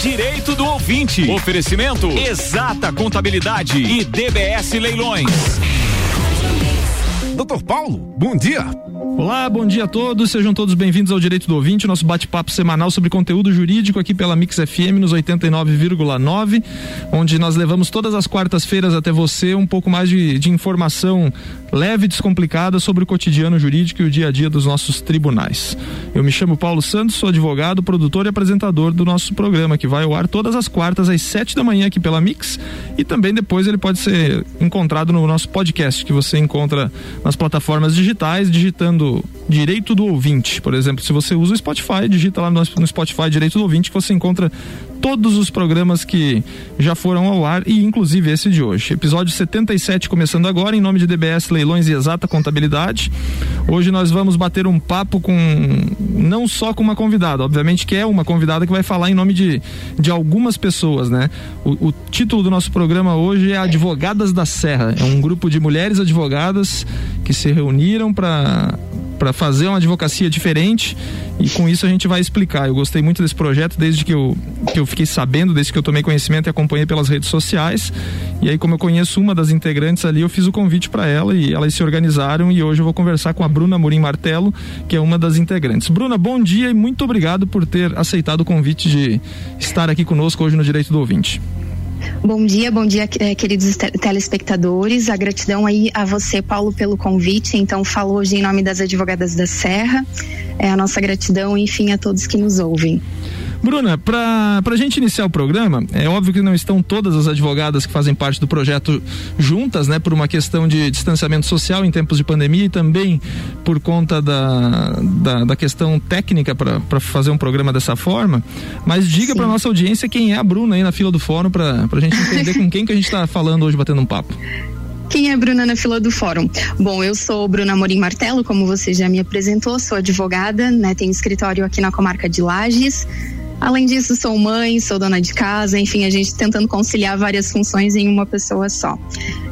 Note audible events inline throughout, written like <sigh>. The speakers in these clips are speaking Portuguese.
Direito do Ouvinte. Oferecimento Exata Contabilidade e DBS Leilões. Doutor Paulo, bom dia. Olá, bom dia a todos. Sejam todos bem-vindos ao Direito do Ouvinte, nosso bate-papo semanal sobre conteúdo jurídico aqui pela Mix FM nos 89,9, onde nós levamos todas as quartas-feiras até você um pouco mais de, de informação leve e descomplicada sobre o cotidiano jurídico e o dia a dia dos nossos tribunais. Eu me chamo Paulo Santos, sou advogado, produtor e apresentador do nosso programa, que vai ao ar todas as quartas às sete da manhã aqui pela Mix e também depois ele pode ser encontrado no nosso podcast, que você encontra nas plataformas digitais, digitando Direito do Ouvinte. Por exemplo, se você usa o Spotify, digita lá no, no Spotify Direito do Ouvinte que você encontra todos os programas que já foram ao ar e inclusive esse de hoje. Episódio 77 começando agora em nome de DBS Leilões e Exata Contabilidade. Hoje nós vamos bater um papo com não só com uma convidada, obviamente que é uma convidada que vai falar em nome de, de algumas pessoas, né? O, o título do nosso programa hoje é Advogadas da Serra. É um grupo de mulheres advogadas que se reuniram para para fazer uma advocacia diferente e com isso a gente vai explicar. Eu gostei muito desse projeto desde que eu, que eu fiquei sabendo, desde que eu tomei conhecimento e acompanhei pelas redes sociais. E aí, como eu conheço uma das integrantes ali, eu fiz o convite para ela e elas se organizaram. E hoje eu vou conversar com a Bruna Morim Martelo, que é uma das integrantes. Bruna, bom dia e muito obrigado por ter aceitado o convite de estar aqui conosco hoje no Direito do Ouvinte. Bom dia, bom dia, eh, queridos telespectadores. A gratidão aí a você, Paulo, pelo convite. Então, falo hoje em nome das advogadas da Serra. É a nossa gratidão, enfim, a todos que nos ouvem. Bruna, para a gente iniciar o programa, é óbvio que não estão todas as advogadas que fazem parte do projeto juntas, né, por uma questão de distanciamento social em tempos de pandemia e também por conta da, da, da questão técnica para fazer um programa dessa forma. Mas diga para nossa audiência quem é a Bruna aí na fila do fórum para a gente entender com quem que a gente está falando hoje batendo um papo. Quem é Bruna na fila do fórum? Bom, eu sou Bruna Morim Martelo, como você já me apresentou, sou advogada, né? Tenho escritório aqui na comarca de Lages. Além disso, sou mãe, sou dona de casa, enfim, a gente tentando conciliar várias funções em uma pessoa só.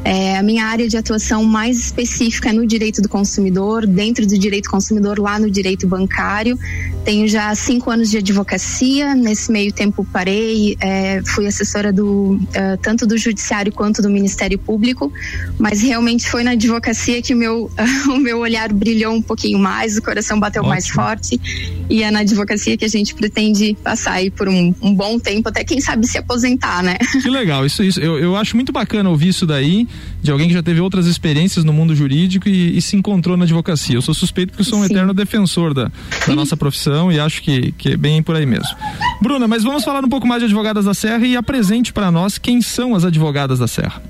É, a minha área de atuação mais específica é no direito do consumidor, dentro do direito consumidor, lá no direito bancário. Tenho já cinco anos de advocacia, nesse meio tempo parei, é, fui assessora do, é, tanto do Judiciário quanto do Ministério Público, mas realmente foi na advocacia que o meu, <laughs> o meu olhar brilhou um pouquinho mais, o coração bateu Ótimo. mais forte, e é na advocacia que a gente pretende passar passar aí por um, um, bom tempo, até quem sabe se aposentar, né? Que legal, isso, isso. Eu, eu acho muito bacana ouvir isso daí, de alguém que já teve outras experiências no mundo jurídico e, e se encontrou na advocacia. Eu sou suspeito porque sou um Sim. eterno defensor da, da nossa profissão e acho que, que é bem por aí mesmo. Bruna, mas vamos falar um pouco mais de Advogadas da Serra e apresente para nós quem são as Advogadas da Serra.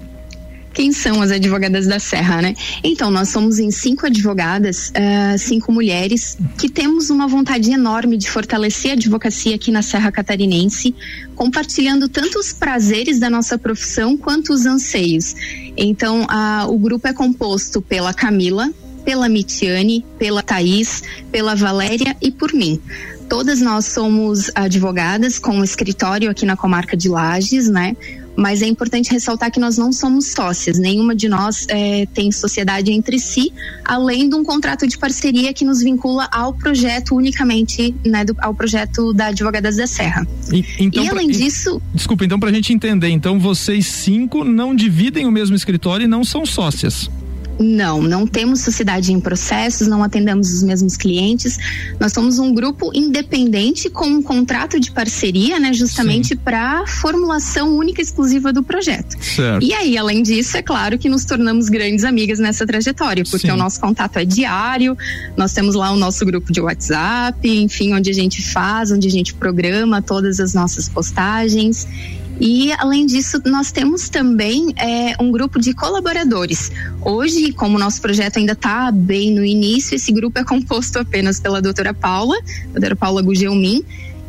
Quem são as advogadas da Serra, né? Então, nós somos em cinco advogadas, uh, cinco mulheres, que temos uma vontade enorme de fortalecer a advocacia aqui na Serra Catarinense, compartilhando tanto os prazeres da nossa profissão quanto os anseios. Então, uh, o grupo é composto pela Camila, pela Mitiane, pela Thaís, pela Valéria e por mim. Todas nós somos advogadas com um escritório aqui na comarca de Lages, né? Mas é importante ressaltar que nós não somos sócias, nenhuma de nós é, tem sociedade entre si, além de um contrato de parceria que nos vincula ao projeto unicamente, né, do, ao projeto da Advogadas da Serra. E, então, e além pra, disso. Desculpa, então, para a gente entender, então vocês cinco não dividem o mesmo escritório e não são sócias. Não, não temos sociedade em processos, não atendemos os mesmos clientes. Nós somos um grupo independente com um contrato de parceria, né, justamente para formulação única e exclusiva do projeto. Certo. E aí, além disso, é claro que nos tornamos grandes amigas nessa trajetória, porque Sim. o nosso contato é diário. Nós temos lá o nosso grupo de WhatsApp, enfim, onde a gente faz, onde a gente programa todas as nossas postagens. E, além disso, nós temos também é, um grupo de colaboradores. Hoje, como o nosso projeto ainda está bem no início, esse grupo é composto apenas pela doutora Paula, doutora Paula Gugelmin,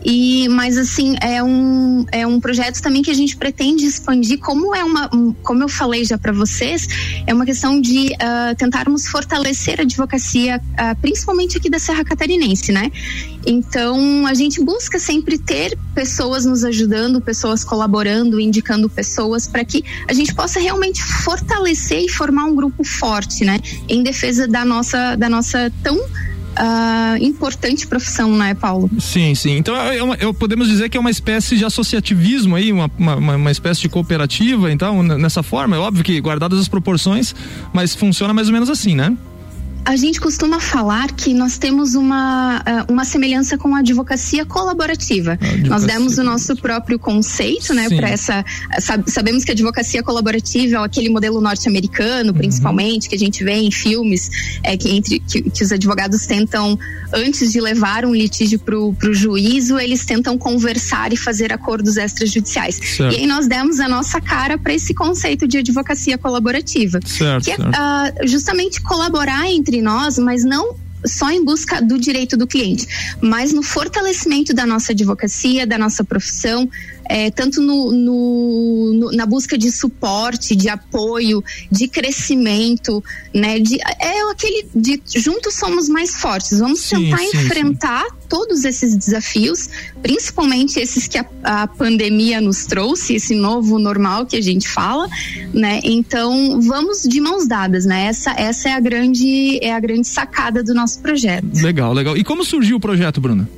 e, mas assim, é um, é um projeto também que a gente pretende expandir, como é uma, como eu falei já para vocês, é uma questão de uh, tentarmos fortalecer a advocacia, uh, principalmente aqui da Serra Catarinense, né? Então, a gente busca sempre ter pessoas nos ajudando, pessoas colaborando, indicando pessoas para que a gente possa realmente fortalecer e formar um grupo forte, né? Em defesa da nossa, da nossa tão uh, importante profissão, né, Paulo? Sim, sim. Então, é uma, eu, podemos dizer que é uma espécie de associativismo aí, uma, uma, uma espécie de cooperativa, então, nessa forma. É óbvio que guardadas as proporções, mas funciona mais ou menos assim, né? A gente costuma falar que nós temos uma, eh, uma semelhança com a advocacia colaborativa. Advocacia. Nós demos o nosso próprio conceito, né, para essa. Sabemos que a advocacia colaborativa é aquele modelo norte-americano, uhum. principalmente, uhum. que a gente vê em filmes, é, que, entre, que, que, os advogados tentam, antes de levar um litígio para o juízo, eles tentam conversar e fazer acordos extrajudiciais. Certo. E aí nós demos a nossa cara para esse conceito de advocacia colaborativa. Certo, que é uh, justamente colaborar entre entre nós, mas não só em busca do direito do cliente, mas no fortalecimento da nossa advocacia, da nossa profissão, é, tanto no, no, no, na busca de suporte, de apoio, de crescimento, né? De, é aquele de juntos somos mais fortes. Vamos sim, tentar sim, enfrentar sim. todos esses desafios, principalmente esses que a, a, pandemia nos trouxe, esse novo normal que a gente fala, né? Então vamos de mãos dadas, né? Essa, essa é a grande é a grande sacada do nosso projeto. Legal, legal. E como surgiu o projeto, Bruna?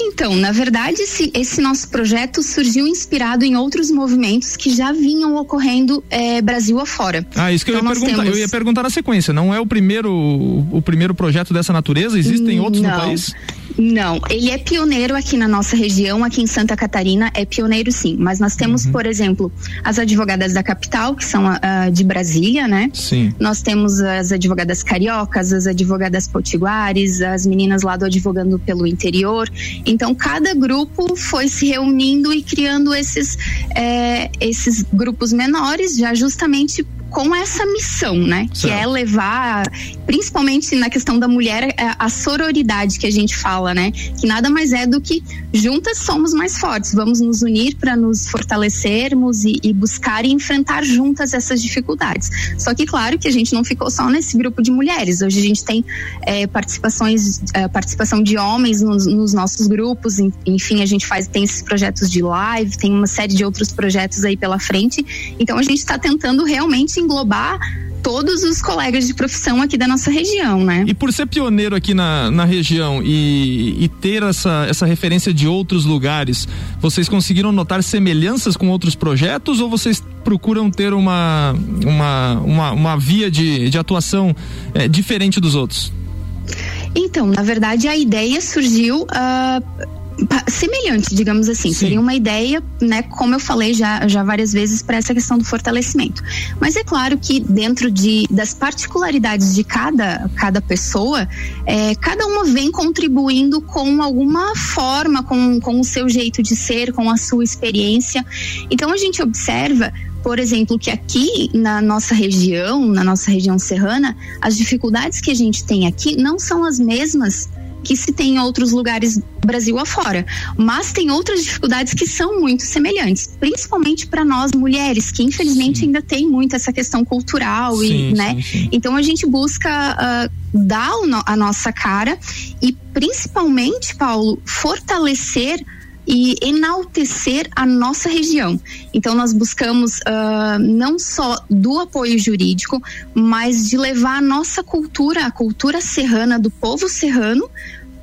Então, na verdade, esse, esse, nosso projeto surgiu inspirado em outros movimentos que já vinham ocorrendo é, Brasil afora. Ah, isso que então, eu, ia perguntar, temos... eu ia perguntar na sequência. Não é o primeiro, o primeiro projeto dessa natureza? Existem outros Não. no país? Não, ele é pioneiro aqui na nossa região, aqui em Santa Catarina, é pioneiro sim. Mas nós temos, uhum. por exemplo, as advogadas da capital, que são uh, de Brasília, né? Sim. Nós temos as advogadas cariocas, as advogadas potiguares, as meninas lá do Advogando pelo Interior. Então, cada grupo foi se reunindo e criando esses, é, esses grupos menores, já justamente com essa missão, né? Certo. Que é levar, principalmente na questão da mulher, é, a sororidade que a gente fala, né? Que nada mais é do que juntas somos mais fortes. Vamos nos unir para nos fortalecermos e, e, buscar e enfrentar juntas essas dificuldades. Só que claro que a gente não ficou só nesse grupo de mulheres. Hoje a gente tem é, participações, é, participação de homens nos, nos, nossos grupos. Enfim, a gente faz tem esses projetos de live, tem uma série de outros projetos aí pela frente. Então a gente está tentando realmente englobar todos os colegas de profissão aqui da nossa região, né? E por ser pioneiro aqui na, na região e, e ter essa, essa referência de outros lugares, vocês conseguiram notar semelhanças com outros projetos ou vocês procuram ter uma, uma, uma, uma via de, de atuação é, diferente dos outros? Então, na verdade, a ideia surgiu. Uh, semelhante, digamos assim. Sim. Seria uma ideia, né, como eu falei já, já várias vezes, para essa questão do fortalecimento. Mas é claro que dentro de, das particularidades de cada, cada pessoa, é, cada uma vem contribuindo com alguma forma, com, com o seu jeito de ser, com a sua experiência. Então a gente observa por exemplo, que aqui na nossa região, na nossa região serrana, as dificuldades que a gente tem aqui não são as mesmas que se tem em outros lugares Brasil afora. Mas tem outras dificuldades que são muito semelhantes, principalmente para nós mulheres, que infelizmente sim. ainda tem muito essa questão cultural sim, e, né? Sim, então a gente busca uh, dar a nossa cara e principalmente, Paulo, fortalecer e enaltecer a nossa região. Então, nós buscamos uh, não só do apoio jurídico, mas de levar a nossa cultura, a cultura serrana do povo serrano,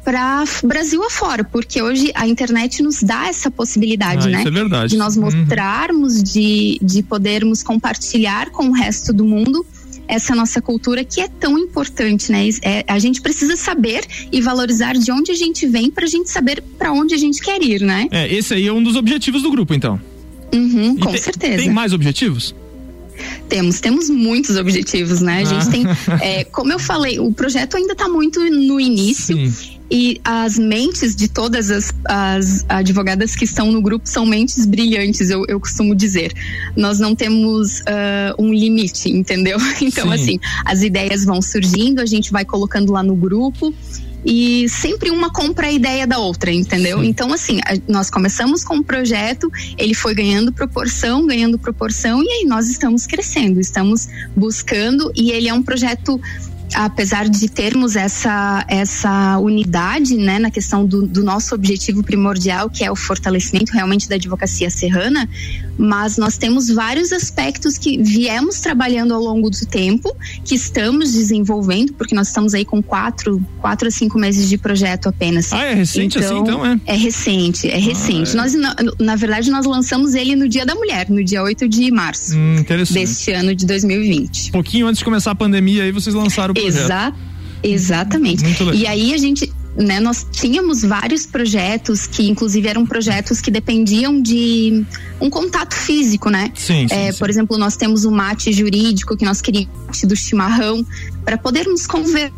para Brasil afora, porque hoje a internet nos dá essa possibilidade, ah, né? Isso é verdade. De nós uhum. mostrarmos, uhum. de, de podermos compartilhar com o resto do mundo essa nossa cultura que é tão importante, né? É, a gente precisa saber e valorizar de onde a gente vem para a gente saber para onde a gente quer ir, né? É, esse aí é um dos objetivos do grupo, então. Uhum, com te, certeza. Tem mais objetivos? Temos, temos muitos objetivos, né? A gente ah. tem, é, como eu falei, o projeto ainda está muito no início. Sim. E as mentes de todas as, as, advogadas que estão no grupo são mentes brilhantes, eu, eu costumo dizer. Nós não temos uh, um limite, entendeu? <laughs> Então, Sim. assim, as ideias vão surgindo, a gente vai colocando lá no grupo e sempre uma compra a ideia da outra, entendeu? Sim. Então, assim, a, nós começamos com um projeto, ele foi ganhando proporção, ganhando proporção, e aí nós estamos crescendo, estamos buscando, e ele é um projeto apesar de termos essa, essa unidade né, na questão do, do, nosso objetivo primordial, que é o fortalecimento realmente da advocacia serrana, mas nós temos vários aspectos que viemos trabalhando ao longo do tempo, que estamos desenvolvendo, porque nós estamos aí com quatro, quatro a cinco meses de projeto apenas. Ah, é recente assim, então, assim, então, é? É recente, é recente. Ah, é. Nós, na, na, verdade, nós lançamos ele no Dia da Mulher, no dia 8 de março hum, deste ano de 2020. Um pouquinho antes de começar a pandemia, aí vocês lançaram projeto. Exa exatamente. E aí a gente, né, nós tínhamos vários projetos que inclusive eram projetos que dependiam de um contato físico, né? Sim, sim, é, sim. Por exemplo, nós temos o mate jurídico que nós queríamos do chimarrão para podermos conversar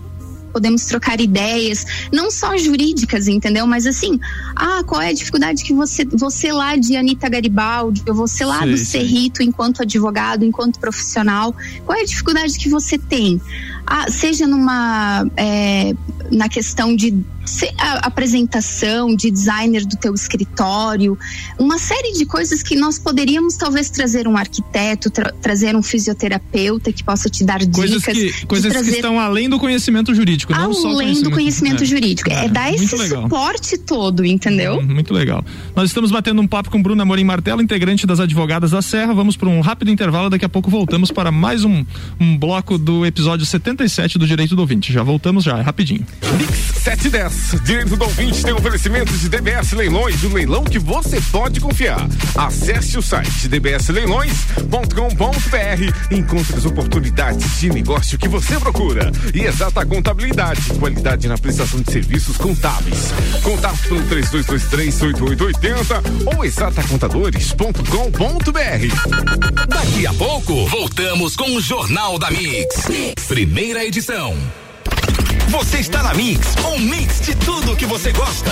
podemos trocar ideias, não só jurídicas, entendeu? Mas assim, ah, qual é a dificuldade que você, você lá de Anitta Garibaldi, ou você lá sim, do Cerrito, enquanto advogado, enquanto profissional, qual é a dificuldade que você tem? Ah, seja numa é, na questão de apresentação de designer do teu escritório, uma série de coisas que nós poderíamos talvez trazer um arquiteto, tra trazer um fisioterapeuta que possa te dar coisas dicas. Que, coisas trazer... que estão além do conhecimento jurídico, não além só conhecimento, do conhecimento é. jurídico. É, é dar esse legal. suporte todo, entendeu? Hum, muito legal. Nós estamos batendo um papo com Bruna Morim Martelo, integrante das Advogadas da Serra. Vamos para um rápido intervalo, daqui a pouco voltamos para mais um, um bloco do episódio 77 do Direito do Ouvinte. Já voltamos já, é rapidinho. Mix 710, Direito do Ouvinte tem oferecimento de DBS Leilões, o leilão que você pode confiar. Acesse o site dbsleilões.com.br e encontre as oportunidades de negócio que você procura. E exata contabilidade, qualidade na prestação de serviços contábeis. Contato pelo 3223-8880 ou exatacontadores.com.br. Daqui a pouco, voltamos com o Jornal da mix. mix. Primeira edição. Você está na Mix, um mix de tudo que você gosta.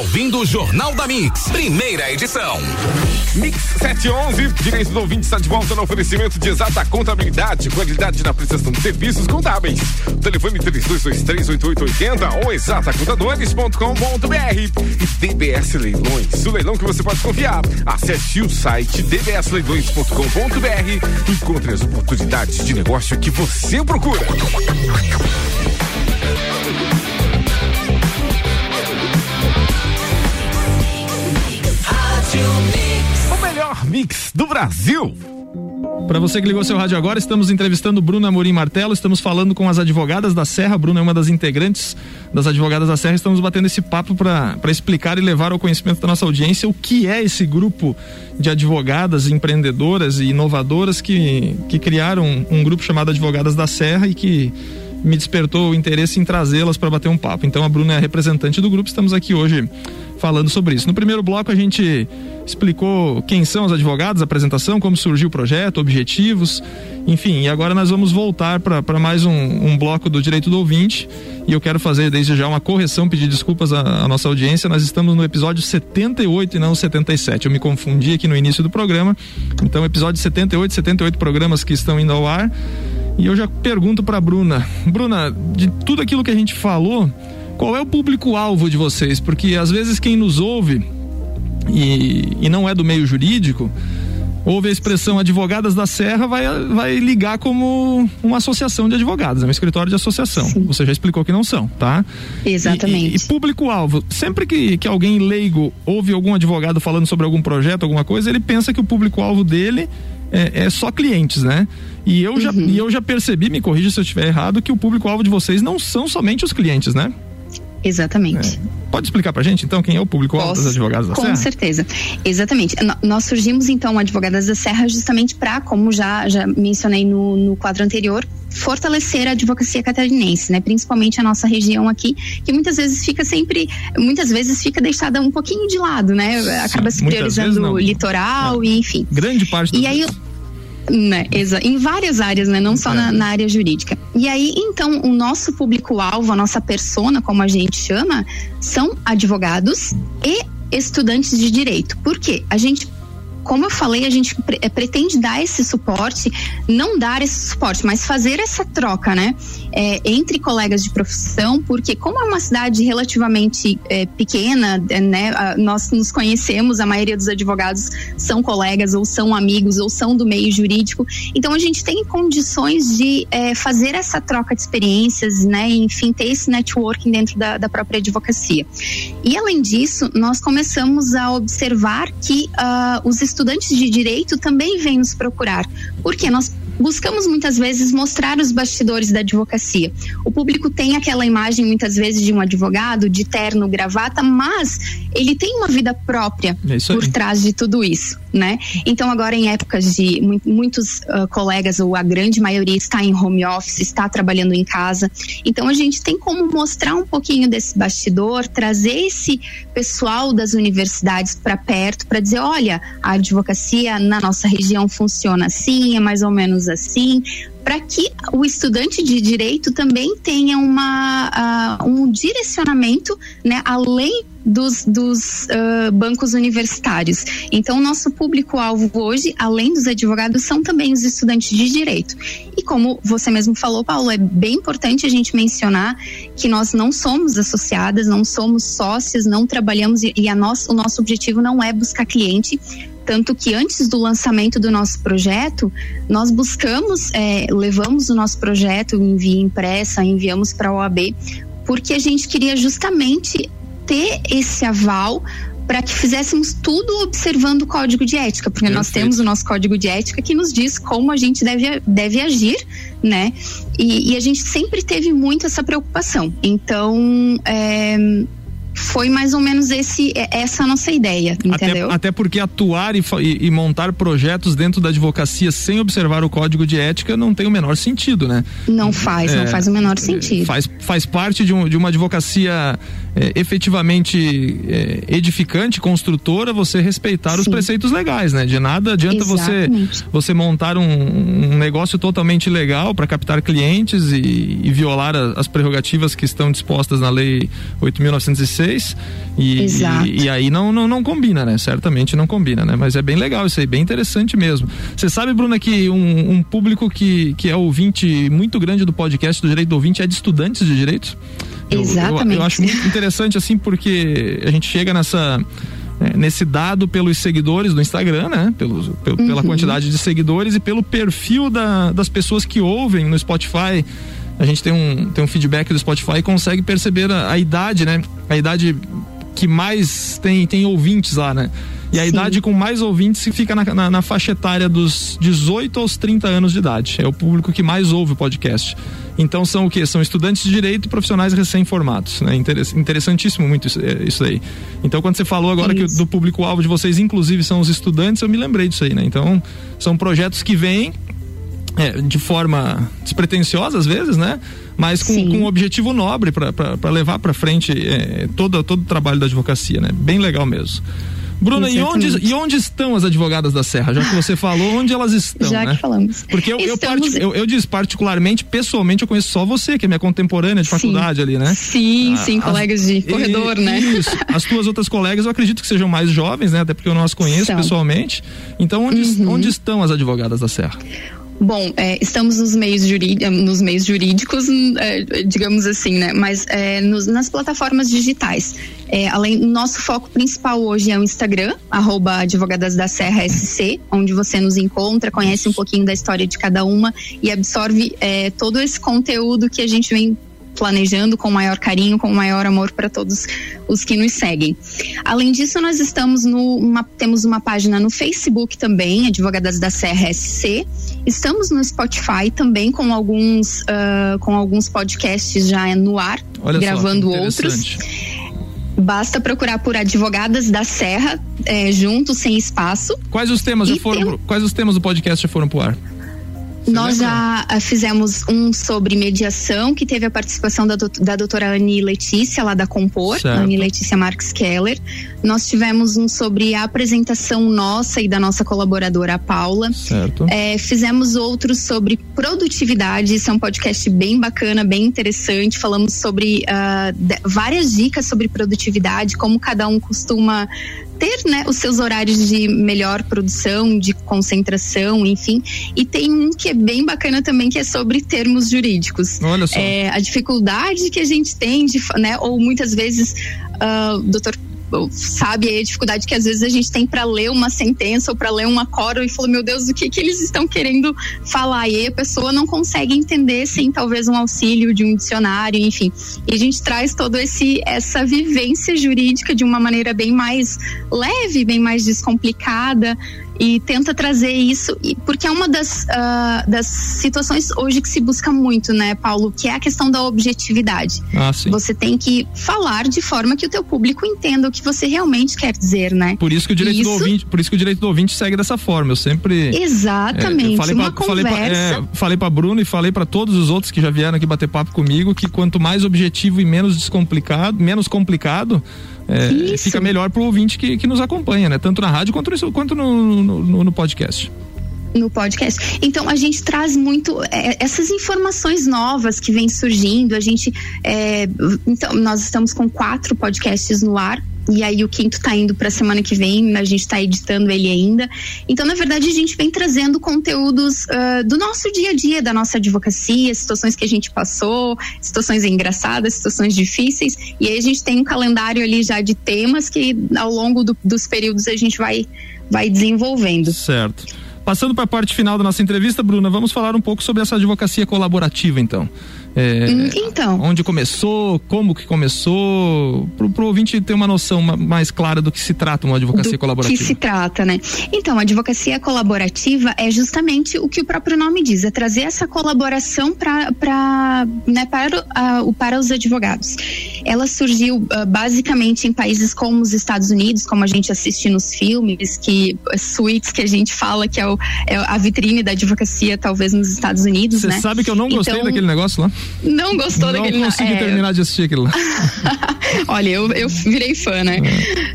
ouvindo o Jornal da Mix, primeira edição. Mix 711, direito do ouvinte está de volta no oferecimento de exata contabilidade, qualidade na prestação de serviços contábeis. Telefone 32238880 ou exatacontadores.com.br e DBS Leilões, o leilão que você pode confiar. Acesse o site dbsleilões.com.br e encontre as oportunidades de negócio que você procura. Mix do Brasil. Para você que ligou seu rádio agora, estamos entrevistando Bruna Amorim Martelo, estamos falando com as advogadas da Serra. Bruna é uma das integrantes das advogadas da Serra. Estamos batendo esse papo para explicar e levar ao conhecimento da nossa audiência o que é esse grupo de advogadas empreendedoras e inovadoras que, que criaram um grupo chamado Advogadas da Serra e que me despertou o interesse em trazê-las para bater um papo. Então a Bruna é a representante do grupo, estamos aqui hoje falando sobre isso. No primeiro bloco a gente explicou quem são os advogados, a apresentação, como surgiu o projeto, objetivos, enfim. E agora nós vamos voltar para mais um, um, bloco do direito do ouvinte. E eu quero fazer desde já uma correção, pedir desculpas à, à nossa audiência. Nós estamos no episódio 78 e não 77. Eu me confundi aqui no início do programa. Então, episódio 78, 78 programas que estão indo ao ar. E eu já pergunto para Bruna, Bruna, de tudo aquilo que a gente falou, qual é o público-alvo de vocês? Porque às vezes quem nos ouve e, e não é do meio jurídico ouve a expressão advogadas da Serra, vai, vai ligar como uma associação de advogados, é um escritório de associação. Sim. Você já explicou que não são, tá? Exatamente. E, e, e público-alvo, sempre que, que alguém leigo ouve algum advogado falando sobre algum projeto, alguma coisa, ele pensa que o público-alvo dele é, é, só clientes, né? E eu, uhum. já, e eu já percebi, me corrija se eu estiver errado, que o público-alvo de vocês não são somente os clientes, né? Exatamente. É. Pode explicar pra gente, então, quem é o público-alvo das advogadas da com Serra? Com certeza. Exatamente. Nós surgimos, então, Advogadas da Serra justamente para, como já, já mencionei no, no quadro anterior, fortalecer a advocacia catarinense, né? Principalmente a nossa região aqui, que muitas vezes fica sempre, muitas vezes fica deixada um pouquinho de lado, né? Acaba se priorizando o litoral é. e enfim. Grande parte. E aí, né, em várias áreas, né? Não só é. na, na, área jurídica. E aí, então, o nosso público-alvo, a nossa persona, como a gente chama, são advogados e estudantes de direito. Por quê? A gente como eu falei, a gente pre eh, pretende dar esse suporte, não dar esse suporte, mas fazer essa troca, né? É, entre colegas de profissão, porque como é uma cidade relativamente é, pequena, é, né? A, nós nos conhecemos, a maioria dos advogados são colegas ou são amigos ou são do meio jurídico, então a gente tem condições de fazer essa troca de experiências, né? Enfim, ter esse networking dentro da, da própria advocacia. E além disso, nós começamos a observar que uh, os de direito também vêm nos procurar, porque nós buscamos muitas vezes mostrar os bastidores da advocacia. O público tem aquela imagem muitas vezes de um advogado de terno, gravata, mas ele tem uma vida própria é por trás de tudo isso, né? Então agora em épocas de muitos uh, colegas ou a grande maioria está em home office, está trabalhando em casa, então a gente tem como mostrar um pouquinho desse bastidor, trazer esse pessoal das universidades para perto para dizer, olha, a advocacia na nossa região funciona assim, é mais ou menos assim, para que o estudante de direito também tenha uma, uh, um direcionamento, né, além dos, dos uh, bancos universitários. Então, nosso público-alvo hoje, além dos advogados, são também os estudantes de direito. E como você mesmo falou, Paulo, é bem importante a gente mencionar que nós não somos associadas, não somos sócias, não trabalhamos e, e a nosso, o nosso objetivo não é buscar cliente, tanto que antes do lançamento do nosso projeto, nós buscamos, é, levamos o nosso projeto em via impressa, enviamos para a OAB, porque a gente queria justamente ter esse aval para que fizéssemos tudo observando o código de ética, porque Perfeito. nós temos o nosso código de ética que nos diz como a gente deve, deve agir, né? E, e a gente sempre teve muito essa preocupação. Então, é, foi mais ou menos esse é, essa a nossa ideia, entendeu? Até, até porque atuar e, e, e, montar projetos dentro da advocacia sem observar o código de ética não tem o menor sentido, né? Não faz, é, não faz o menor é, sentido. Faz, faz parte de, um, de uma advocacia é, efetivamente é, edificante, construtora, você respeitar Sim. os preceitos legais, né? De nada adianta você você montar um, um, negócio totalmente legal para captar clientes e, e violar a, as prerrogativas que estão dispostas na lei 8.906 e, e, e, aí não, não, não combina, né? Certamente não combina, né? Mas é bem legal isso aí, bem interessante mesmo. Você sabe, Bruna, que um, um público que, que é ouvinte muito grande do podcast do Direito do Ouvinte é de estudantes de direito? Exatamente. Eu, eu, acho muito interessante assim porque a gente chega nessa é, nesse dado pelos seguidores do Instagram, né? Pelo, pelo uhum. Pela quantidade de seguidores e pelo perfil da, das pessoas que ouvem no Spotify. A gente tem um, tem um feedback do Spotify e consegue perceber a, a idade, né? A idade que mais tem, tem ouvintes lá, né? E a Sim. idade com mais ouvintes fica na, na, na, faixa etária dos 18 aos 30 anos de idade. É o público que mais ouve o podcast. Então são o que? São estudantes de direito e profissionais recém-formados. Né? Interessantíssimo muito isso, é, isso aí. Então quando você falou agora isso. que do público-alvo de vocês, inclusive, são os estudantes, eu me lembrei disso aí, né? Então são projetos que vêm é, de forma despretensiosa às vezes, né? Mas com, com um objetivo nobre para levar para frente é, todo, todo o trabalho da advocacia, né? Bem legal mesmo. Bruna, e onde, e onde estão as advogadas da Serra? Já que você falou, onde elas estão? Já né? que falamos. Porque eu, eu, eu, eu disse particularmente, pessoalmente, eu conheço só você, que é minha contemporânea de sim. faculdade ali, né? Sim, ah, sim, as, colegas de corredor, e, né? Isso. <laughs> As tuas outras colegas, eu acredito que sejam mais jovens, né? Até porque eu não as conheço São. pessoalmente. Então, onde, uhum. onde estão as advogadas da Serra? Bom, é, estamos nos meios, nos meios jurídicos, é, digamos assim, né? Mas é, nos, nas plataformas digitais. É, além, nosso foco principal hoje é o Instagram, arroba Advogadas da Serra SC, onde você nos encontra, conhece um pouquinho da história de cada uma e absorve todo esse conteúdo que a gente vem planejando com maior carinho, com maior amor para todos os que nos seguem. Além disso, nós estamos no uma, temos uma página no Facebook também, Advogadas da Serra SC. Estamos no Spotify também com alguns uh, com alguns podcasts já no ar, Olha gravando só, outros. Basta procurar por Advogadas da Serra, é, junto, sem espaço. Quais os temas já foram? Tem... Quais os temas do podcast já foram pro ar? Nós já ah, fizemos um sobre mediação, que teve a participação da, da doutora Anne Letícia, lá da Compor, certo. Anne Letícia Marques Keller. Nós tivemos um sobre a apresentação nossa e da nossa colaboradora, a Paula. Certo. É, fizemos outros sobre produtividade, isso é um podcast bem bacana, bem interessante. Falamos sobre uh, várias dicas sobre produtividade, como cada um costuma ter né, os seus horários de melhor produção, de concentração, enfim. E tem um que é bem bacana também, que é sobre termos jurídicos. Olha só. É, a dificuldade que a gente tem, de, né, ou muitas vezes, uh, doutor sabe a dificuldade que às vezes a gente tem para ler uma sentença ou para ler uma coro e falou meu Deus o que que eles estão querendo falar? E aí a pessoa não consegue entender sem talvez um auxílio de um dicionário enfim. E a gente traz todo esse essa vivência jurídica de uma maneira bem mais leve bem mais descomplicada e tenta trazer isso, porque é uma das, uh, das situações hoje que se busca muito, né, Paulo, que é a questão da objetividade. Ah, você tem que falar de forma que o teu público entenda o que você realmente quer dizer, né? Por isso que o direito isso... do ouvinte, por isso que o direito do ouvinte segue dessa forma. Eu sempre Exatamente, é, falei uma pra, conversa. Falei pra, é, falei para Bruno e falei para todos os outros que já vieram aqui bater papo comigo que quanto mais objetivo e menos descomplicado, menos complicado, é, fica melhor para o ouvinte que, que nos acompanha, né? Tanto na rádio quanto, no, quanto no, no, no podcast no podcast. Então a gente traz muito é, essas informações novas que vêm surgindo. A gente, é, então nós estamos com quatro podcasts no ar e aí o quinto tá indo pra semana que vem, a gente tá editando ele ainda. Então, na verdade, a gente vem trazendo conteúdos uh, do nosso dia a dia, da nossa advocacia, situações que a gente passou, situações engraçadas, situações difíceis. E aí a gente tem um calendário ali já de temas que ao longo do, dos períodos a gente vai, vai desenvolvendo. Certo. Passando para a parte final da nossa entrevista, Bruna, vamos falar um pouco sobre essa advocacia colaborativa, então. É, então. Onde começou, como que começou, para o ouvinte ter uma noção mais clara do que se trata uma advocacia do colaborativa. que se trata, né? Então, a advocacia colaborativa é justamente o que o próprio nome diz, é trazer essa colaboração pra, pra, né, para, uh, para os advogados. Ela surgiu uh, basicamente em países como os Estados Unidos, como a gente assiste nos filmes, que suítes que a gente fala que é, o, é a vitrine da advocacia, talvez nos Estados Unidos, Você né? sabe que eu não gostei então, daquele negócio lá? Não gostou não daquele Não consegui é... terminar de assistir aquilo lá. <laughs> Olha, eu, eu virei fã, né?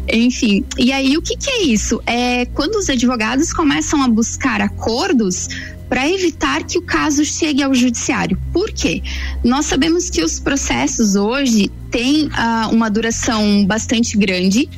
É. Enfim, e aí o que, que é isso? É quando os advogados começam a buscar acordos para evitar que o caso chegue ao judiciário. Por quê? Nós sabemos que os processos hoje têm uh, uma duração bastante grande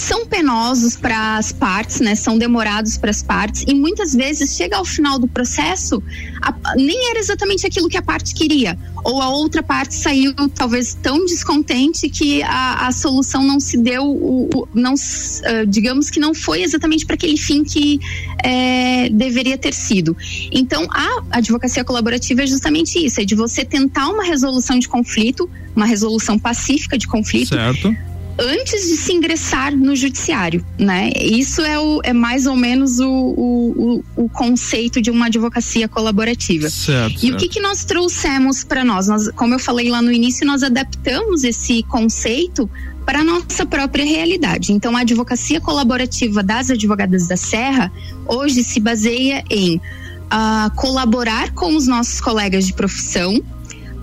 são penosos para as partes, né? São demorados para as partes e muitas vezes chega ao final do processo a, nem era exatamente aquilo que a parte queria ou a outra parte saiu talvez tão descontente que a, a solução não se deu, o, o não uh, digamos que não foi exatamente para aquele fim que é, deveria ter sido. Então a advocacia colaborativa é justamente isso, é de você tentar uma resolução de conflito, uma resolução pacífica de conflito. Certo antes de se ingressar no judiciário, né? Isso é, o, é mais ou menos o, o, o, conceito de uma advocacia colaborativa. Certo, e certo. o que, que nós trouxemos para nós? nós? Como eu falei lá no início, nós adaptamos esse conceito para a nossa própria realidade. Então, a advocacia colaborativa das advogadas da Serra hoje se baseia em uh, colaborar com os nossos colegas de profissão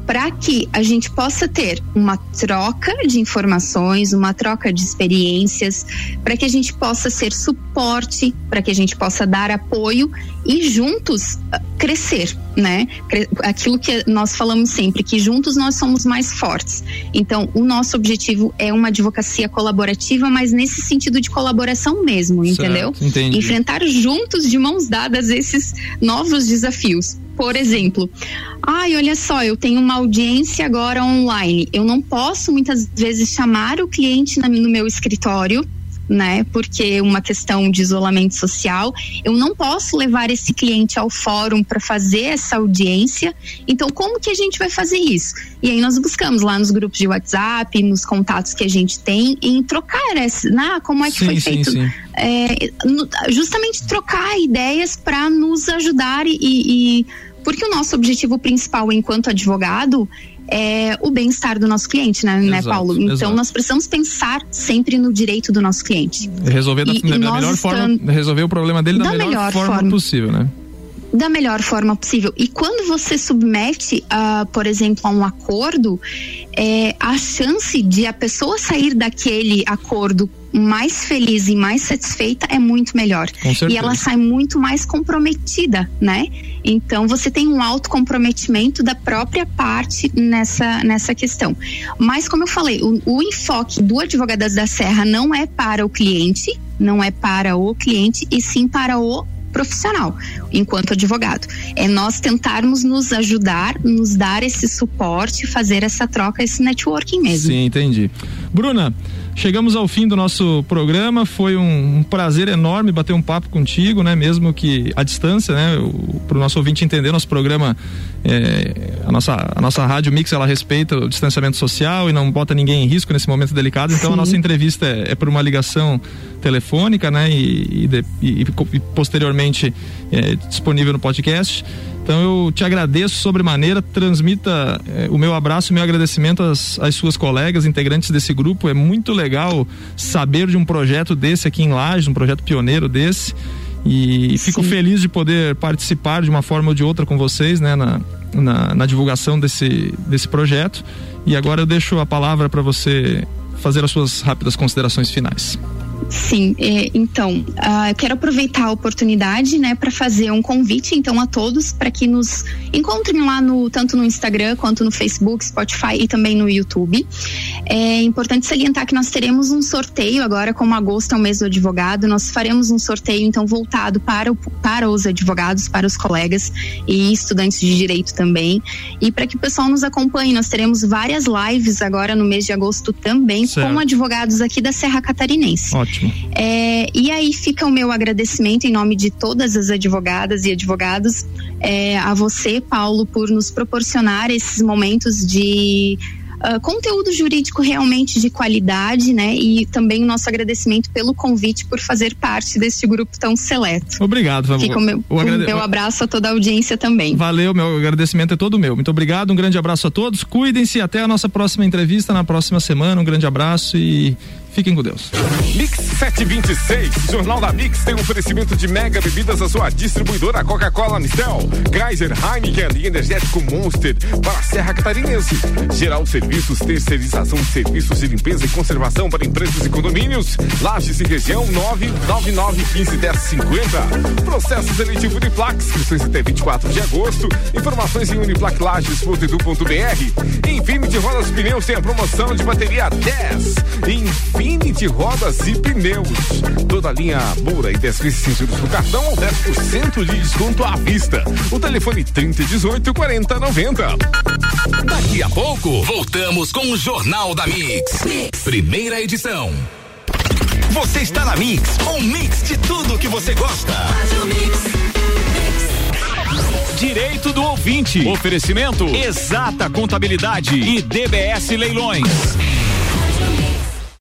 para que a gente possa ter uma troca de informações, uma troca de experiências, para que a gente possa ser suporte, para que a gente possa dar apoio e juntos ah, crescer, né? Aquilo que nós falamos sempre, que juntos nós somos mais fortes. Então, o nosso objetivo é uma advocacia colaborativa, mas nesse sentido de colaboração mesmo, entendeu? entendi. Enfrentar juntos, de mãos dadas, esses novos desafios. Por exemplo, ai, olha só, eu tenho uma audiência agora online. Eu não posso muitas vezes chamar o cliente no meu escritório né? Porque uma questão de isolamento social, eu não posso levar esse cliente ao fórum para fazer essa audiência. Então, como que a gente vai fazer isso? E aí nós buscamos lá nos grupos de WhatsApp, nos contatos que a gente tem, em trocar essa, né? Como é que sim, foi sim, feito? Sim. É, justamente trocar ideias para nos ajudar e, e porque o nosso objetivo principal enquanto advogado é o bem-estar do nosso cliente, né, né exato, né Paulo? Então exato. nós precisamos pensar sempre no direito do nosso cliente. Resolver da, e, da, da melhor forma, resolver o problema dele da, da melhor, melhor forma, forma possível, né? Da melhor forma possível. E quando você submete, uh, por exemplo, a um acordo, é, a chance de a pessoa sair daquele acordo mais feliz e mais satisfeita é muito melhor. E ela sai muito mais comprometida, né? Então você tem um alto comprometimento da própria parte nessa, nessa questão. Mas como eu falei, o, o enfoque do Advogadas da Serra não é para o cliente, não é para o cliente, e sim para o profissional, enquanto advogado. É nós tentarmos nos ajudar, nos dar esse suporte, fazer essa troca, esse networking mesmo. Sim, entendi. Bruna, Chegamos ao fim do nosso programa, foi um, um, prazer enorme bater um papo contigo, né? Mesmo que à distância, né? Para o nosso ouvinte entender, nosso programa, é, a, nossa, a nossa rádio Mix, ela respeita o distanciamento social e não bota ninguém em risco nesse momento delicado, então Sim. a nossa entrevista é, é, por uma ligação telefônica, né? E, e, e, e posteriormente é, disponível no podcast. Então eu te agradeço sobremaneira, transmita eh, o meu abraço e meu agradecimento às, às, suas colegas, integrantes desse grupo. É muito legal saber de um projeto desse aqui em Lages, um projeto pioneiro desse. E fico Sim. feliz de poder participar de uma forma ou de outra com vocês, né, na, na, na divulgação desse, desse projeto. E agora eu deixo a palavra para você fazer as suas rápidas considerações finais. Sim, é, então, uh, eu quero aproveitar a oportunidade, né, para fazer um convite, então, a todos para que nos encontrem lá no tanto no Instagram quanto no Facebook, Spotify e também no YouTube. É importante salientar que nós teremos um sorteio agora, como agosto é o mês do advogado, nós faremos um sorteio então voltado para, o, para os advogados, para os colegas e estudantes de direito também. E para que o pessoal nos acompanhe, nós teremos várias lives agora no mês de agosto também certo. com advogados aqui da Serra Catarinense. Ótimo. Ótimo. É, e aí fica o meu agradecimento em nome de todas as advogadas e advogados é, a você, Paulo, por nos proporcionar esses momentos de Uh, conteúdo jurídico realmente de qualidade, né? E também o nosso agradecimento pelo convite por fazer parte desse grupo tão seleto. Obrigado, Fica o meu, o agrade... meu abraço a toda a audiência também. Valeu, meu agradecimento é todo meu. Muito obrigado, um grande abraço a todos. Cuidem-se até a nossa próxima entrevista na próxima semana. Um grande abraço e Fiquem com Deus. Mix 726, Jornal da Mix tem um oferecimento de mega bebidas a sua distribuidora Coca-Cola Mistel, Kaiser Heineken e Energético Monster para a Serra Catarinense. Geral Serviços, terceirização de serviços de limpeza e conservação para empresas e condomínios. Lages e região 999151050. Processo seletivo de plaques, inscrições até 24 de agosto. Informações em uniplaclages.edu.br. Infinity Rodas Pneus tem a promoção de bateria 10. Infinity de rodas e pneus. Toda linha Moura e 10 vezes sem juros no cartão ou 10% de desconto à vista. O telefone 3018 4090. Daqui a pouco, voltamos com o Jornal da mix. mix. Primeira edição. Você está na Mix, um mix de tudo que você gosta. Direito do ouvinte. Oferecimento Exata Contabilidade e DBS Leilões.